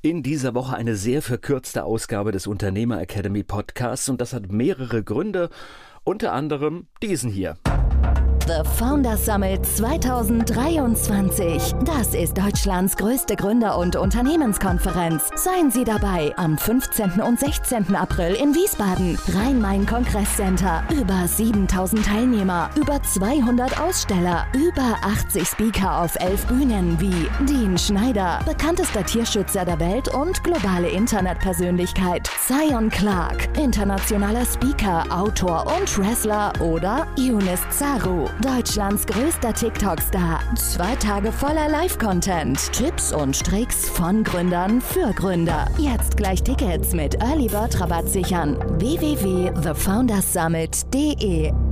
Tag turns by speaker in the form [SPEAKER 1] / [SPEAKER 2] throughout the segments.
[SPEAKER 1] In dieser Woche eine sehr verkürzte Ausgabe des Unternehmer Academy Podcasts und das hat mehrere Gründe, unter anderem diesen hier.
[SPEAKER 2] The Founder Summit 2023. Das ist Deutschlands größte Gründer- und Unternehmenskonferenz. Seien Sie dabei am 15. und 16. April in Wiesbaden. Rhein-Main-Kongresscenter. Über 7000 Teilnehmer, über 200 Aussteller, über 80 Speaker auf elf Bühnen wie Dean Schneider, bekanntester Tierschützer der Welt und globale Internetpersönlichkeit. Zion Clark, internationaler Speaker, Autor und Wrestler oder Eunice Zaru. Deutschlands größter TikTok-Star. Zwei Tage voller Live-Content. Tipps und Tricks von Gründern für Gründer. Jetzt gleich Tickets mit Early Bird Rabatt sichern. www.thefoundersummit.de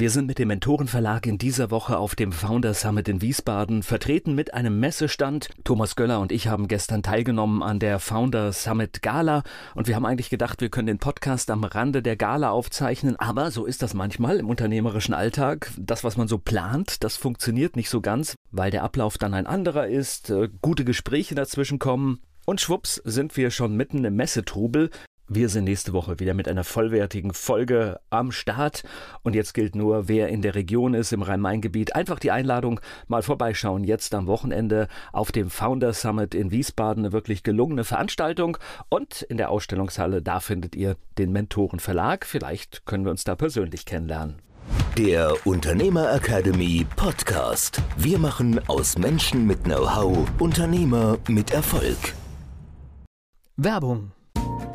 [SPEAKER 1] wir sind mit dem Mentorenverlag in dieser Woche auf dem Founder Summit in Wiesbaden vertreten mit einem Messestand. Thomas Göller und ich haben gestern teilgenommen an der Founder Summit Gala und wir haben eigentlich gedacht, wir können den Podcast am Rande der Gala aufzeichnen, aber so ist das manchmal im unternehmerischen Alltag. Das, was man so plant, das funktioniert nicht so ganz, weil der Ablauf dann ein anderer ist, äh, gute Gespräche dazwischen kommen. Und schwupps sind wir schon mitten im Messetrubel. Wir sind nächste Woche wieder mit einer vollwertigen Folge am Start. Und jetzt gilt nur, wer in der Region ist, im Rhein-Main-Gebiet, einfach die Einladung mal vorbeischauen. Jetzt am Wochenende auf dem Founder Summit in Wiesbaden. Eine wirklich gelungene Veranstaltung. Und in der Ausstellungshalle, da findet ihr den Mentoren Verlag. Vielleicht können wir uns da persönlich kennenlernen.
[SPEAKER 3] Der Unternehmer Academy Podcast. Wir machen aus Menschen mit Know-how Unternehmer mit Erfolg.
[SPEAKER 1] Werbung